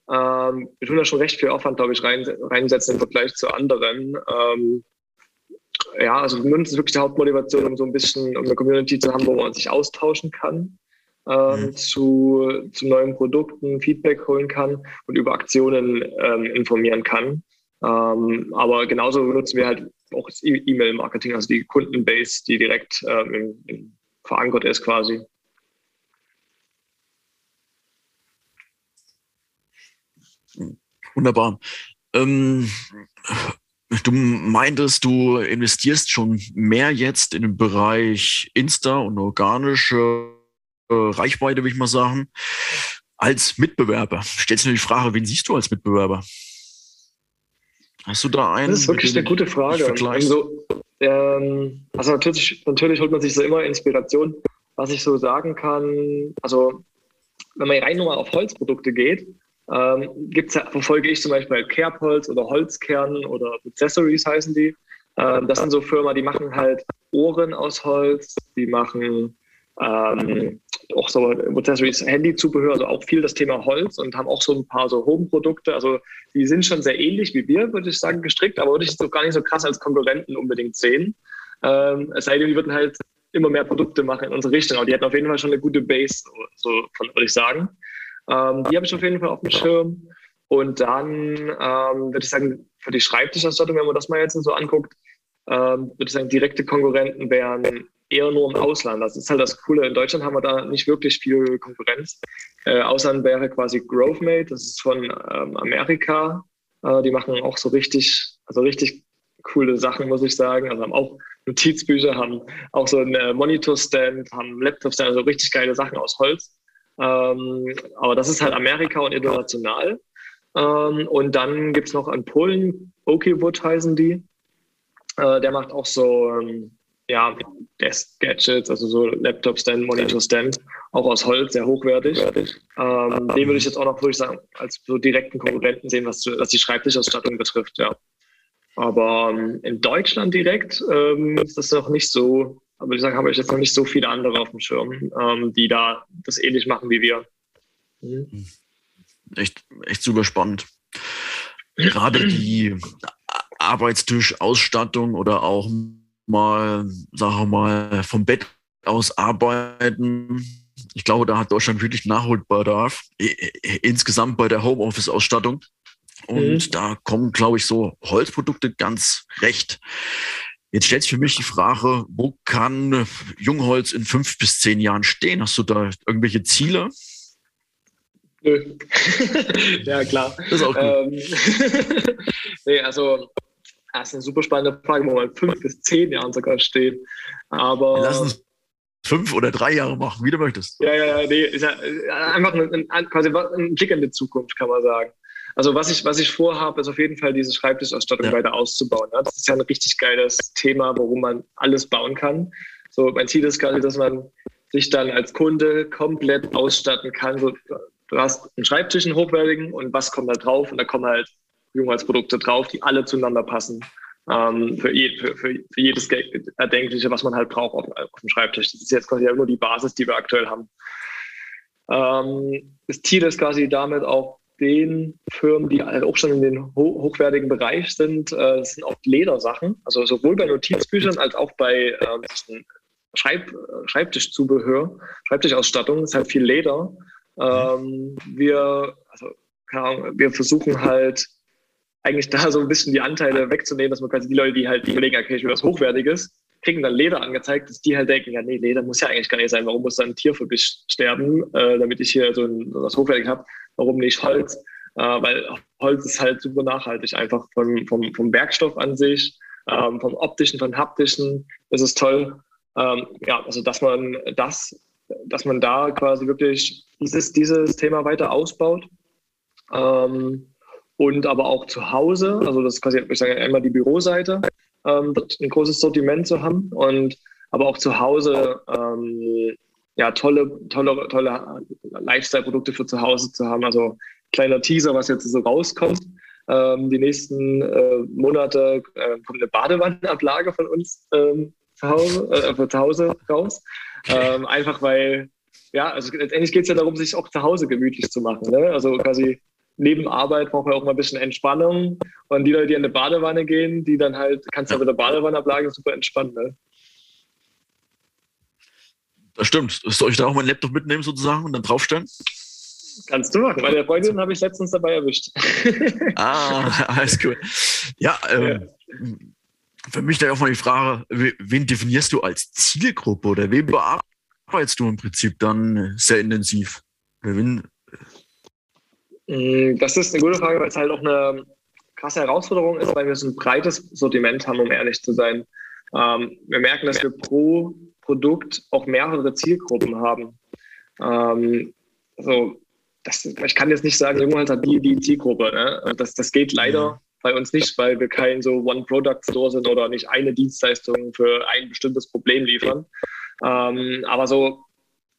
Ähm, wir tun da schon recht viel Aufwand, glaube ich, rein, reinsetzen im Vergleich zu anderen. Ähm, ja, also für uns ist wirklich die Hauptmotivation, um so ein bisschen um eine Community zu haben, wo man sich austauschen kann. Ähm, mhm. zu, zu neuen Produkten Feedback holen kann und über Aktionen ähm, informieren kann. Ähm, aber genauso nutzen wir halt auch das E-Mail-Marketing, also die Kundenbase, die direkt ähm, in, in verankert ist quasi. Wunderbar. Ähm, du meintest, du investierst schon mehr jetzt in den Bereich Insta und organische äh, Reichweite, würde ich mal sagen, als Mitbewerber. Stellst du dir die Frage, wen siehst du als Mitbewerber? Hast du da einen? Das ist wirklich eine gute Frage. Also, ähm, also natürlich, natürlich holt man sich so immer Inspiration. Was ich so sagen kann, also wenn man rein nur auf Holzprodukte geht, ähm, gibt's, verfolge ich zum Beispiel Kerbholz oder Holzkern oder Accessories heißen die. Ähm, das sind so Firmen, die machen halt Ohren aus Holz, die machen ähm, auch so Accessories, Handyzubehör, also auch viel das Thema Holz und haben auch so ein paar so Home-Produkte. Also die sind schon sehr ähnlich wie wir, würde ich sagen, gestrickt, aber würde ich so gar nicht so krass als Konkurrenten unbedingt sehen. Ähm, es sei denn, die würden halt immer mehr Produkte machen in unsere Richtung, aber die hätten auf jeden Fall schon eine gute Base, so würde ich sagen. Ähm, die habe ich auf jeden Fall auf dem Schirm. Und dann ähm, würde ich sagen, für die Schreibtischausstattung, wenn man das mal jetzt so anguckt, ähm, würde ich sagen, direkte Konkurrenten wären eher nur im Ausland. Das ist halt das Coole. In Deutschland haben wir da nicht wirklich viel Konkurrenz. Äh, Ausland wäre quasi GrowthMate, das ist von ähm, Amerika. Äh, die machen auch so richtig, also richtig coole Sachen, muss ich sagen. Also haben auch Notizbücher, haben auch so einen äh, Monitorstand, haben Laptopstand, also richtig geile Sachen aus Holz. Ähm, aber das ist halt Amerika und international. Ähm, und dann gibt es noch einen Polen, Okiwood heißen die. Äh, der macht auch so ähm, ja, Desk-Gadgets, also so Laptop-Stand, Monitor-Stand, auch aus Holz, sehr hochwertig. Ähm, den würde ich jetzt auch noch, würde ich sagen, als so direkten Konkurrenten sehen, was, was die Schreibtischausstattung betrifft, ja. Aber ähm, in Deutschland direkt ähm, ist das noch nicht so, aber ich sagen, habe ich jetzt noch nicht so viele andere auf dem Schirm, ähm, die da das ähnlich machen wie wir. Mhm. Echt, echt super spannend. Gerade die Arbeitstischausstattung oder auch mal, sagen wir mal, vom Bett aus arbeiten. Ich glaube, da hat Deutschland wirklich Nachholbedarf. Insgesamt bei der Homeoffice-Ausstattung. Und mhm. da kommen, glaube ich, so Holzprodukte ganz recht. Jetzt stellt sich für mich die Frage, wo kann Jungholz in fünf bis zehn Jahren stehen? Hast du da irgendwelche Ziele? Nö. [laughs] ja, klar. Das ist auch gut. Ähm, [laughs] nee, also das ist eine super spannende Frage, wo man in fünf bis zehn Jahren sogar steht. Aber. Lass uns fünf oder drei Jahre machen, wie du möchtest. Ja, ja, ja, nee, ist ja einfach ein, ein, quasi ein Blick in die Zukunft, kann man sagen. Also was ich, was ich vorhabe, ist auf jeden Fall diese Schreibtischausstattung ja. weiter auszubauen. Ja? Das ist ja ein richtig geiles Thema, worum man alles bauen kann. So, mein Ziel ist quasi, dass man sich dann als Kunde komplett ausstatten kann. So, du hast einen Schreibtisch, einen hochwertigen, und was kommt da drauf? Und da kommen halt Jungholzprodukte drauf, die alle zueinander passen. Ähm, für, je, für, für, für, jedes Erdenkliche, was man halt braucht auf, auf, dem Schreibtisch. Das ist jetzt quasi nur die Basis, die wir aktuell haben. Ähm, das Ziel ist quasi damit auch den Firmen, die auch schon in den ho hochwertigen Bereich sind, äh, sind oft Ledersachen. Also sowohl bei Notizbüchern als auch bei ähm, Schreib, Schreibtischzubehör, Schreibtischausstattung, ist halt viel Leder. Ähm, wir, also, Ahnung, wir versuchen halt eigentlich da so ein bisschen die Anteile wegzunehmen, dass man quasi die Leute, die halt überlegen, okay, ich will was Hochwertiges, kriegen dann Leder angezeigt, dass die halt denken, ja, nee, Leder muss ja eigentlich gar nicht sein. Warum muss da ein Tier für mich sterben, äh, damit ich hier so, ein, was Hochwertiges habe? Warum nicht Holz? Äh, weil Holz ist halt super nachhaltig, einfach vom, vom, vom Werkstoff an sich, ähm, vom optischen, vom haptischen ist es toll. Ähm, ja, also dass man das, dass man da quasi wirklich dieses, dieses Thema weiter ausbaut. Ähm, und aber auch zu Hause, also das ist quasi, ich sage einmal die Büroseite, ähm, ein großes Sortiment zu haben und aber auch zu Hause ähm, ja tolle, tolle, tolle Lifestyle-Produkte für zu Hause zu haben. Also kleiner Teaser, was jetzt so rauskommt. Ähm, die nächsten äh, Monate äh, kommt eine Badewannenablage von uns ähm, zu, Hause, äh, zu Hause raus. Ähm, einfach weil, ja, also letztendlich geht es ja darum, sich auch zu Hause gemütlich zu machen. Ne? Also quasi neben Arbeit braucht man auch mal ein bisschen Entspannung. Und die Leute, die in eine Badewanne gehen, die dann halt, kannst du ja mit der Badewanneablage super entspannen. Ne? Das stimmt. Soll ich da auch meinen Laptop mitnehmen sozusagen und dann draufstellen? Kannst du machen. Meine Freundin habe ich letztens dabei erwischt. [laughs] ah, alles cool. Ja, ähm, ja. für mich da auch mal die Frage, wen definierst du als Zielgruppe oder wen bearbeitest du im Prinzip dann sehr intensiv? Wen, das ist eine gute Frage, weil es halt auch eine krasse Herausforderung ist, weil wir so ein breites Sortiment haben, um ehrlich zu sein. Ähm, wir merken, dass wir pro Produkt auch mehrere Zielgruppen haben. Ähm, also das, ich kann jetzt nicht sagen, irgendwann hat die, die Zielgruppe. Ne? Das, das geht leider bei uns nicht, weil wir kein so One-Product-Store sind oder nicht eine Dienstleistung für ein bestimmtes Problem liefern. Ähm, aber so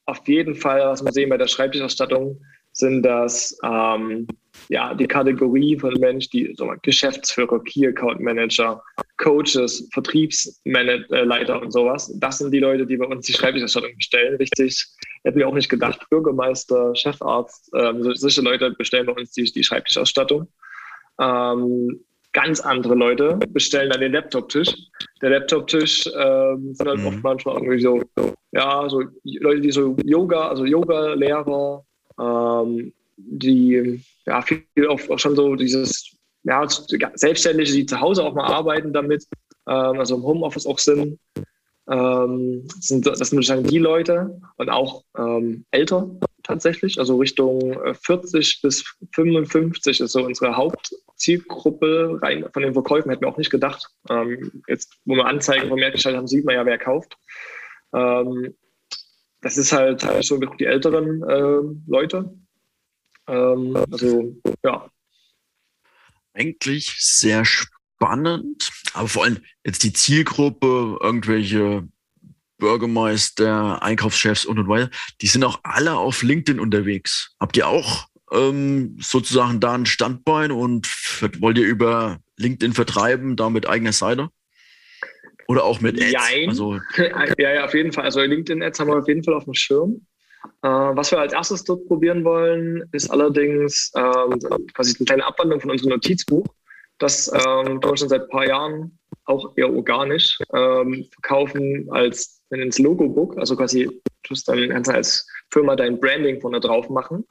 auf jeden Fall, was wir sehen bei der Schreibtischausstattung, sind das ähm, ja, die Kategorie von Menschen, die so mal, Geschäftsführer, Key Account Manager, Coaches, Vertriebsleiter und sowas. Das sind die Leute, die bei uns die Schreibtischerstattung bestellen. Richtig, hätten wir auch nicht gedacht. Bürgermeister, Chefarzt, ähm, solche Leute bestellen bei uns die, die Schreibtischausstattung. Ähm, ganz andere Leute bestellen dann den Laptop-Tisch. Der Laptop-Tisch ähm, sind halt mhm. oft manchmal irgendwie so, ja, so Leute, die so Yoga, also Yoga-Lehrer, ähm, die ja viel auch, auch, schon so dieses ja, Selbstständige, die zu Hause auch mal arbeiten damit, ähm, also im Homeoffice auch sind. Ähm, das sind, das sind sozusagen die Leute und auch ähm, älter tatsächlich, also Richtung 40 äh, bis 55 ist so unsere Hauptzielgruppe rein von den Verkäufen, hätten wir auch nicht gedacht. Ähm, jetzt, wo wir Anzeigen vermehrt geschaltet haben, sieht man ja, wer kauft. Ähm, das ist halt so die älteren äh, Leute. Ähm, also, ja. Eigentlich sehr spannend, aber vor allem jetzt die Zielgruppe, irgendwelche Bürgermeister, Einkaufschefs und und weiter, die sind auch alle auf LinkedIn unterwegs. Habt ihr auch ähm, sozusagen da ein Standbein und wollt ihr über LinkedIn vertreiben, da mit eigener Seite? Oder auch mit Ads? Jein. Also [laughs] ja, ja, auf jeden Fall. Also LinkedIn-Ads haben wir auf jeden Fall auf dem Schirm. Äh, was wir als erstes dort probieren wollen, ist allerdings ähm, quasi eine kleine Abwandlung von unserem Notizbuch. Das ähm, wir schon seit ein paar Jahren auch eher organisch ähm, verkaufen als ins Logo-Book. Also quasi dann kannst du als Firma dein Branding vorne drauf machen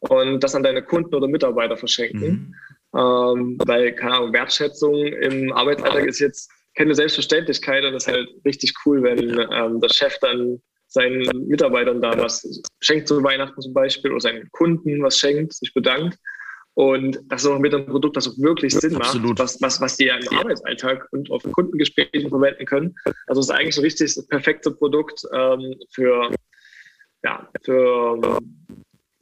und das an deine Kunden oder Mitarbeiter verschenken. Mhm. Ähm, weil, keine Ahnung, Wertschätzung im Arbeitsalltag ist jetzt keine Selbstverständlichkeit und es ist halt richtig cool, wenn ähm, der Chef dann seinen Mitarbeitern da was schenkt zu Weihnachten zum Beispiel oder seinen Kunden was schenkt, sich bedankt. Und das ist auch mit einem Produkt, das auch wirklich Sinn Absolut. macht, was, was, was die ja im Arbeitsalltag und auf Kundengesprächen verwenden können. Also es ist eigentlich ein richtig das perfekte Produkt ähm, für, ja, für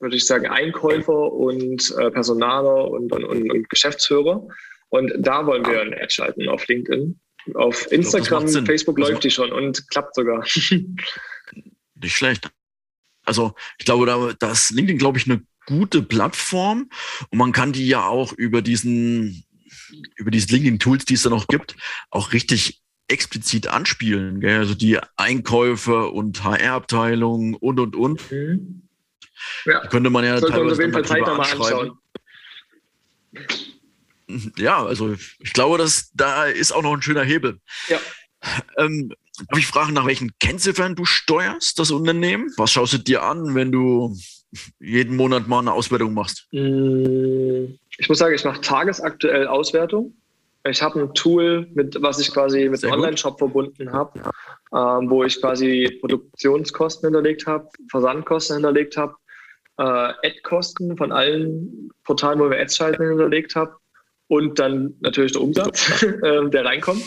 würde ich sagen, Einkäufer und äh, Personaler und, und, und, Geschäftsführer. Und da wollen wir ein Ad schalten auf LinkedIn. Auf Instagram, glaub, Facebook also, läuft die schon und klappt sogar. [laughs] Nicht schlecht. Also ich glaube, da, da ist LinkedIn, glaube ich, eine gute Plattform und man kann die ja auch über diesen über diese LinkedIn-Tools, die es da noch gibt, auch richtig explizit anspielen. Gell? Also die Einkäufe und HR-Abteilung und und und. Mhm. Ja. Die könnte man ja Sollte teilweise man auf jeden Fall mal anschauen. Ja, also ich glaube, dass da ist auch noch ein schöner Hebel. Ja. Ähm, darf ich fragen, nach welchen Kennziffern du steuerst, das Unternehmen? Was schaust du dir an, wenn du jeden Monat mal eine Auswertung machst? Mm, ich muss sagen, ich mache tagesaktuell Auswertung. Ich habe ein Tool, mit was ich quasi mit einem Online-Shop verbunden habe, ähm, wo ich quasi Produktionskosten hinterlegt habe, Versandkosten hinterlegt habe, äh, Ad-Kosten von allen Portalen, wo wir Ads schalten, hinterlegt habe und dann natürlich der Umsatz, [laughs] äh, der reinkommt.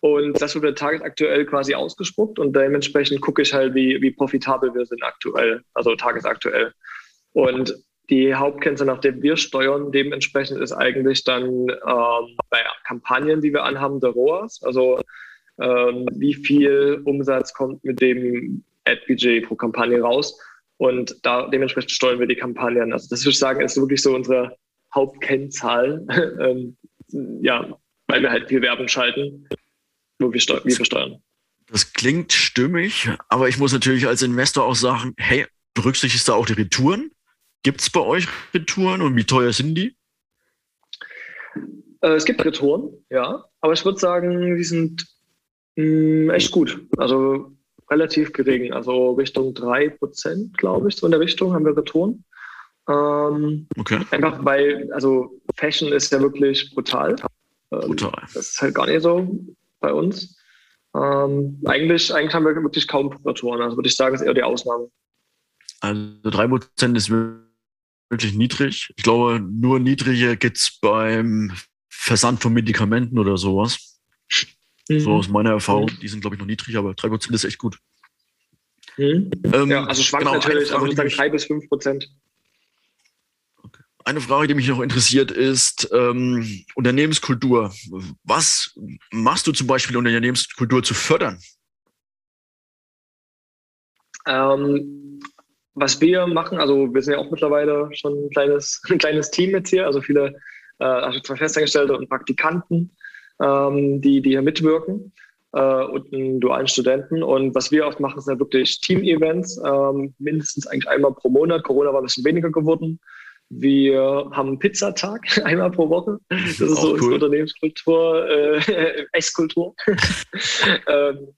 Und das wird tagesaktuell quasi ausgespuckt und dementsprechend gucke ich halt, wie, wie profitabel wir sind aktuell, also tagesaktuell. Und die Hauptkennzahl, nach der wir steuern, dementsprechend ist eigentlich dann ähm, bei Kampagnen, die wir anhaben, der ROAS, also ähm, wie viel Umsatz kommt mit dem Ad-Budget pro Kampagne raus. Und da dementsprechend steuern wir die Kampagnen. Also das würde ich sagen, ist wirklich so unsere Hauptkennzahl, [laughs] ähm, ja, weil wir halt viel Werbung schalten, wo wir, steu wie wir steuern. Das klingt stimmig, aber ich muss natürlich als Investor auch sagen, hey, berücksichtigst du auch die Retouren? Gibt es bei euch Retouren und wie teuer sind die? Äh, es gibt Retouren, ja, aber ich würde sagen, die sind mh, mm, echt gut. Also relativ gering, also Richtung 3%, glaube ich, so in der Richtung haben wir Retouren. Ähm, okay. Einfach weil, also Fashion ist ja wirklich brutal. Ähm, brutal. Das ist halt gar nicht so bei uns. Ähm, eigentlich, eigentlich haben wir wirklich kaum Retouren. Also würde ich sagen, ist eher die Ausnahme. Also 3% ist wirklich niedrig. Ich glaube, nur niedriger gibt es beim Versand von Medikamenten oder sowas. Mhm. So aus meiner Erfahrung. Die sind, glaube ich, noch niedrig, aber 3% ist echt gut. Mhm. Ähm, ja, also schwankt genau, natürlich, also ich sagen 3 bis 5 Prozent. Eine Frage, die mich noch interessiert, ist ähm, Unternehmenskultur. Was machst du zum Beispiel, um Unternehmenskultur zu fördern? Ähm, was wir machen, also wir sind ja auch mittlerweile schon ein kleines, [laughs] ein kleines Team jetzt hier, also viele äh, also Festangestellte und Praktikanten, ähm, die, die hier mitwirken äh, und einen dualen Studenten. Und was wir oft machen, sind ja wirklich Team-Events, ähm, mindestens eigentlich einmal pro Monat. Corona war ein bisschen weniger geworden. Wir haben einen Pizzatag [laughs] einmal pro Woche. Das ist so cool. unsere Unternehmenskultur, äh, [laughs] Esskultur. [laughs] ähm,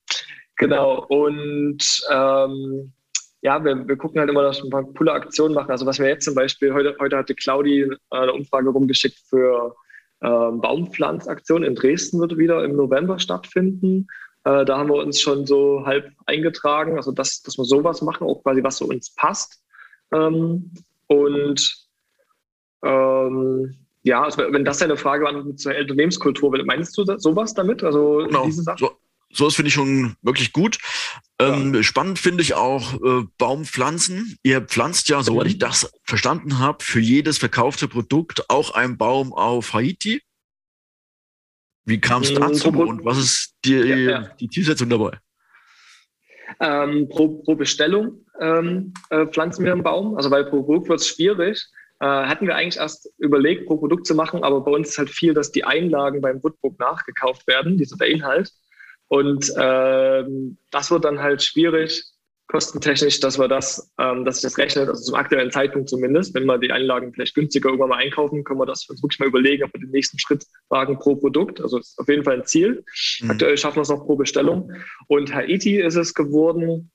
genau. Und ähm, ja, wir, wir gucken halt immer, dass wir ein paar coole Aktionen machen. Also was wir jetzt zum Beispiel, heute, heute hatte Claudi eine Umfrage rumgeschickt für ähm, Baumpflanzaktion in Dresden wird wieder im November stattfinden. Äh, da haben wir uns schon so halb eingetragen, also dass, dass wir sowas machen, auch quasi was so uns passt. Ähm, und ähm, ja, also wenn das deine Frage war zur Unternehmenskultur, meinst du sowas damit? Also genau. diese Sache? So, sowas finde ich schon wirklich gut. Ähm, ja. Spannend finde ich auch äh, Baumpflanzen. Ihr pflanzt ja, soweit ich das verstanden habe, für jedes verkaufte Produkt auch einen Baum auf Haiti. Wie kam es mm, dazu und was ist die, ja, ja. die Zielsetzung dabei? Ähm, pro, pro, Bestellung ähm, äh, pflanzen wir einen Baum. Also bei pro Produkt wird es schwierig. Äh, hatten wir eigentlich erst überlegt, pro Produkt zu machen, aber bei uns ist halt viel, dass die Einlagen beim Woodbook nachgekauft werden, dieser der Inhalt. Und ähm, das wird dann halt schwierig, kostentechnisch, dass wir das, ähm, dass sich das rechnet, also zum aktuellen Zeitpunkt zumindest. Wenn wir die Einlagen vielleicht günstiger irgendwann mal einkaufen, können wir das uns wirklich mal überlegen, ob wir den nächsten Schritt wagen pro Produkt. Also ist auf jeden Fall ein Ziel. Mhm. Aktuell schaffen wir es noch pro Bestellung. Und Haiti ist es geworden,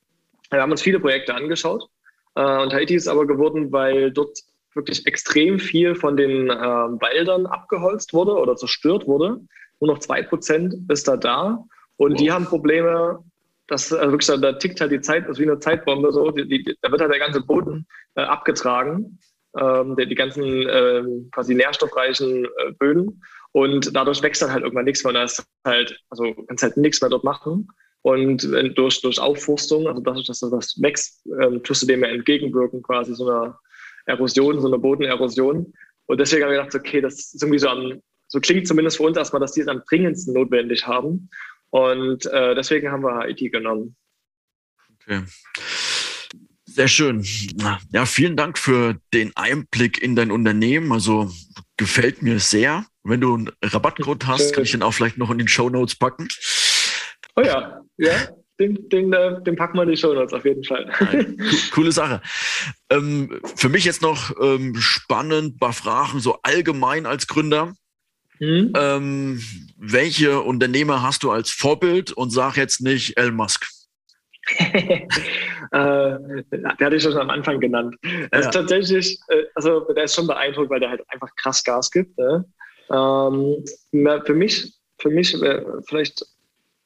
wir haben uns viele Projekte angeschaut. Äh, und Haiti ist aber geworden, weil dort wirklich extrem viel von den äh, Wäldern abgeholzt wurde oder zerstört wurde. Nur noch zwei Prozent ist da da. Und wow. die haben Probleme, dass also wirklich, da tickt halt die Zeit, das ist wie eine Zeitbombe so, die, die, da wird halt der ganze Boden äh, abgetragen, ähm, die, die ganzen äh, quasi nährstoffreichen äh, Böden. Und dadurch wächst dann halt irgendwann nichts mehr. Da ist halt, also kannst halt nichts mehr dort machen. Und durch, durch Aufforstung, also dadurch, dass das wächst, ähm, tust du dem ja entgegenwirken, quasi so einer Erosion, so einer Bodenerosion. Und deswegen habe ich gedacht, okay, das ist irgendwie so am, so klingt zumindest für uns erstmal, dass die es am dringendsten notwendig haben. Und äh, deswegen haben wir IT genommen. Okay. Sehr schön. Ja, vielen Dank für den Einblick in dein Unternehmen. Also gefällt mir sehr. Wenn du einen Rabattcode hast, kann ich den auch vielleicht noch in den Show Notes packen. Oh ja, ja. Den, den, äh, den packen wir in die Show Notes auf jeden Fall. [laughs] Coole Sache. Ähm, für mich jetzt noch ähm, spannend, bei Fragen so allgemein als Gründer. Mhm. Ähm, welche Unternehmer hast du als Vorbild und sag jetzt nicht Elon Musk? [laughs] äh, der hatte ich schon am Anfang genannt. Er ist tatsächlich, äh, also der ist schon beeindruckt, weil der halt einfach krass Gas gibt. Ne? Ähm, für mich, für mich äh, vielleicht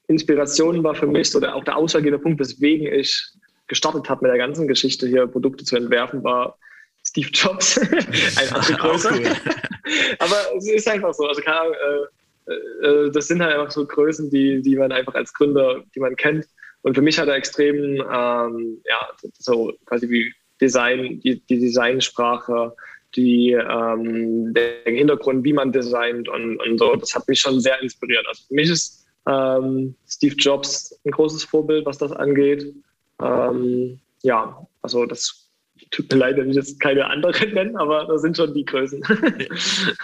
Inspiration war für mich oder auch der ausschlaggebende Punkt, weswegen ich gestartet habe mit der ganzen Geschichte hier Produkte zu entwerfen, war Steve Jobs, [laughs] ein andere [laughs] größer. Cool. [laughs] Aber es ist einfach so. Also keine Ahnung, äh, äh, das sind halt einfach so Größen, die, die man einfach als Gründer, die man kennt. Und für mich hat er extrem, ähm, ja, so quasi wie Design, die, die Designsprache, die, ähm, der Hintergrund, wie man designt und, und so, das hat mich schon sehr inspiriert. Also für mich ist ähm, Steve Jobs ein großes Vorbild, was das angeht. Ähm, ja, also das tut mir leid, wenn ich jetzt keine anderen [laughs] nennen, aber das sind schon die Größen.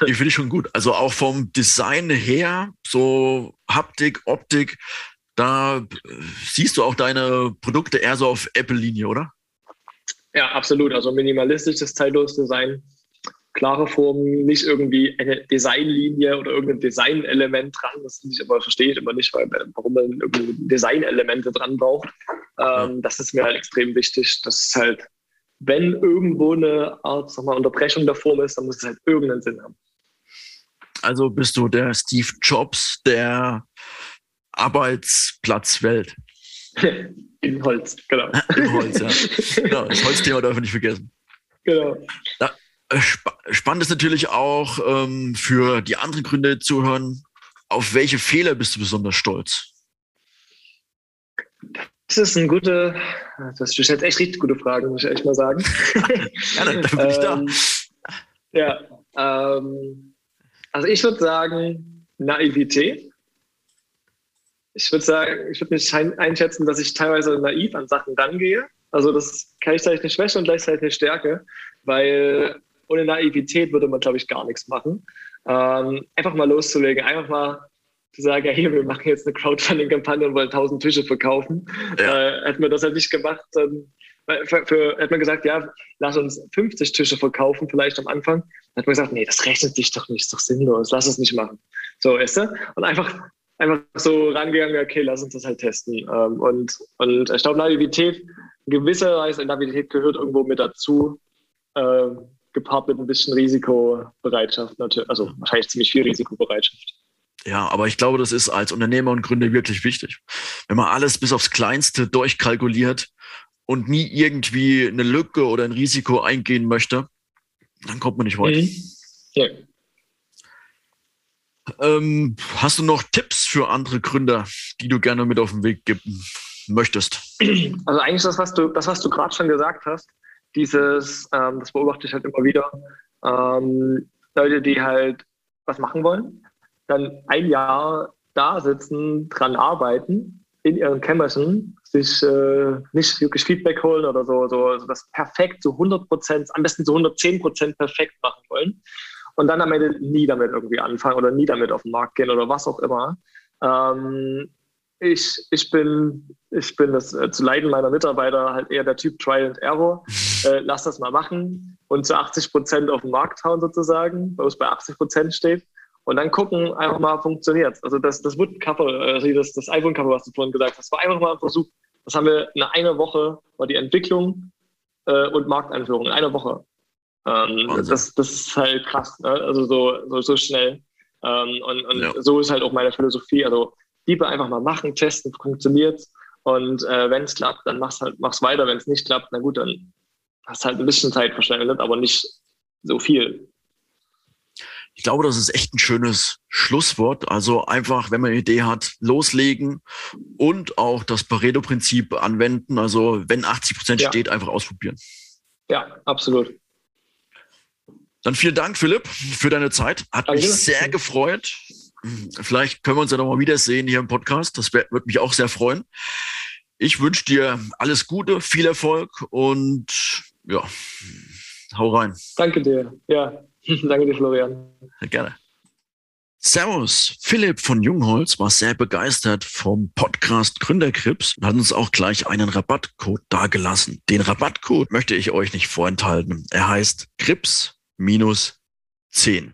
die finde ich schon gut. Also auch vom Design her, so Haptik, Optik, da siehst du auch deine Produkte eher so auf Apple-Linie, oder? Ja, absolut. Also minimalistisches, zeitloses Design, klare Formen, nicht irgendwie eine Designlinie oder irgendein Designelement dran. Das ich aber verstehe ich immer nicht, weil, warum man irgendwie Designelemente dran braucht. Ähm, das ist mir halt extrem wichtig. Das ist halt wenn irgendwo eine Art sag mal, Unterbrechung der Form ist, dann muss es halt irgendeinen Sinn haben. Also bist du der Steve Jobs der Arbeitsplatzwelt. [laughs] In Holz, genau. [laughs] In Holz, ja. [laughs] genau, das Holzthema darf man nicht vergessen. Genau. Äh, sp spannend ist natürlich auch ähm, für die anderen Gründe zuhören, auf welche Fehler bist du besonders stolz? Das ist eine gute, das ist jetzt echt richtig gute Fragen, muss ich echt mal sagen. [laughs] ja, dann bin ich da. Ähm, ja, ähm, also ich würde sagen Naivität. Ich würde sagen, ich würde mich einschätzen, dass ich teilweise naiv an Sachen rangehe. Also das ist gleichzeitig eine Schwäche und gleichzeitig eine Stärke, weil ohne Naivität würde man, glaube ich, gar nichts machen. Ähm, einfach mal loszulegen, einfach mal zu sagen, hey, wir machen jetzt eine Crowdfunding-Kampagne und wollen 1000 Tische verkaufen. Ja. Äh, hätten wir das halt nicht gemacht, dann für, für, hätte man gesagt, ja, lass uns 50 Tische verkaufen, vielleicht am Anfang. Dann hat man gesagt, nee, das rechnet sich doch nicht, ist doch sinnlos, lass es nicht machen. So, weißt du? Und einfach, einfach so rangegangen, okay, lass uns das halt testen. Ähm, und, und ich glaube, Naivität, in gewisser Weise, Naivität gehört irgendwo mit dazu, äh, gepaart mit ein bisschen Risikobereitschaft, natürlich, also wahrscheinlich ziemlich viel Risikobereitschaft. Ja, aber ich glaube, das ist als Unternehmer und Gründer wirklich wichtig. Wenn man alles bis aufs Kleinste durchkalkuliert und nie irgendwie eine Lücke oder ein Risiko eingehen möchte, dann kommt man nicht weiter. Mhm. Ja. Ähm, hast du noch Tipps für andere Gründer, die du gerne mit auf den Weg geben möchtest? Also eigentlich das, was du, das, was du gerade schon gesagt hast, dieses, ähm, das beobachte ich halt immer wieder, ähm, Leute, die halt was machen wollen, dann ein Jahr da sitzen, dran arbeiten, in ihren Kämmerchen, sich äh, nicht wirklich Feedback holen oder so, so also das perfekt zu 100 Prozent, am besten zu 110 Prozent perfekt machen wollen und dann am Ende nie damit irgendwie anfangen oder nie damit auf den Markt gehen oder was auch immer. Ähm, ich, ich, bin, ich bin das äh, zu Leiden meiner Mitarbeiter halt eher der Typ Trial and Error. [laughs] Äh, lass das mal machen und zu 80 Prozent auf den Markt hauen sozusagen, wo es bei 80 Prozent steht und dann gucken, einfach mal funktioniert Also das, das Wood-Cover, also das, das iPhone-Cover, was du vorhin gesagt hast, war einfach mal ein Versuch. Das haben wir in einer Woche, war die Entwicklung äh, und Markteinführung in einer Woche. Ähm, das, das ist halt krass, ne? also so, so, so schnell. Ähm, und und ja. so ist halt auch meine Philosophie. Also lieber einfach mal machen, testen, funktioniert Und äh, wenn es klappt, dann mach's halt, mach's weiter. Wenn es nicht klappt, na gut, dann hast halt ein bisschen Zeit verschwendet, aber nicht so viel. Ich glaube, das ist echt ein schönes Schlusswort. Also einfach, wenn man eine Idee hat, loslegen und auch das Pareto-Prinzip anwenden. Also wenn 80 Prozent ja. steht, einfach ausprobieren. Ja, absolut. Dann vielen Dank, Philipp, für deine Zeit. Hat Danke. mich sehr gefreut. Vielleicht können wir uns ja nochmal wiedersehen hier im Podcast. Das würde mich auch sehr freuen. Ich wünsche dir alles Gute, viel Erfolg und ja, hau rein. Danke dir. Ja, [laughs] Danke dir, Florian. Gerne. Servus, Philipp von Jungholz war sehr begeistert vom Podcast Gründerkrips und hat uns auch gleich einen Rabattcode dargelassen. Den Rabattcode möchte ich euch nicht vorenthalten. Er heißt Krips minus 10.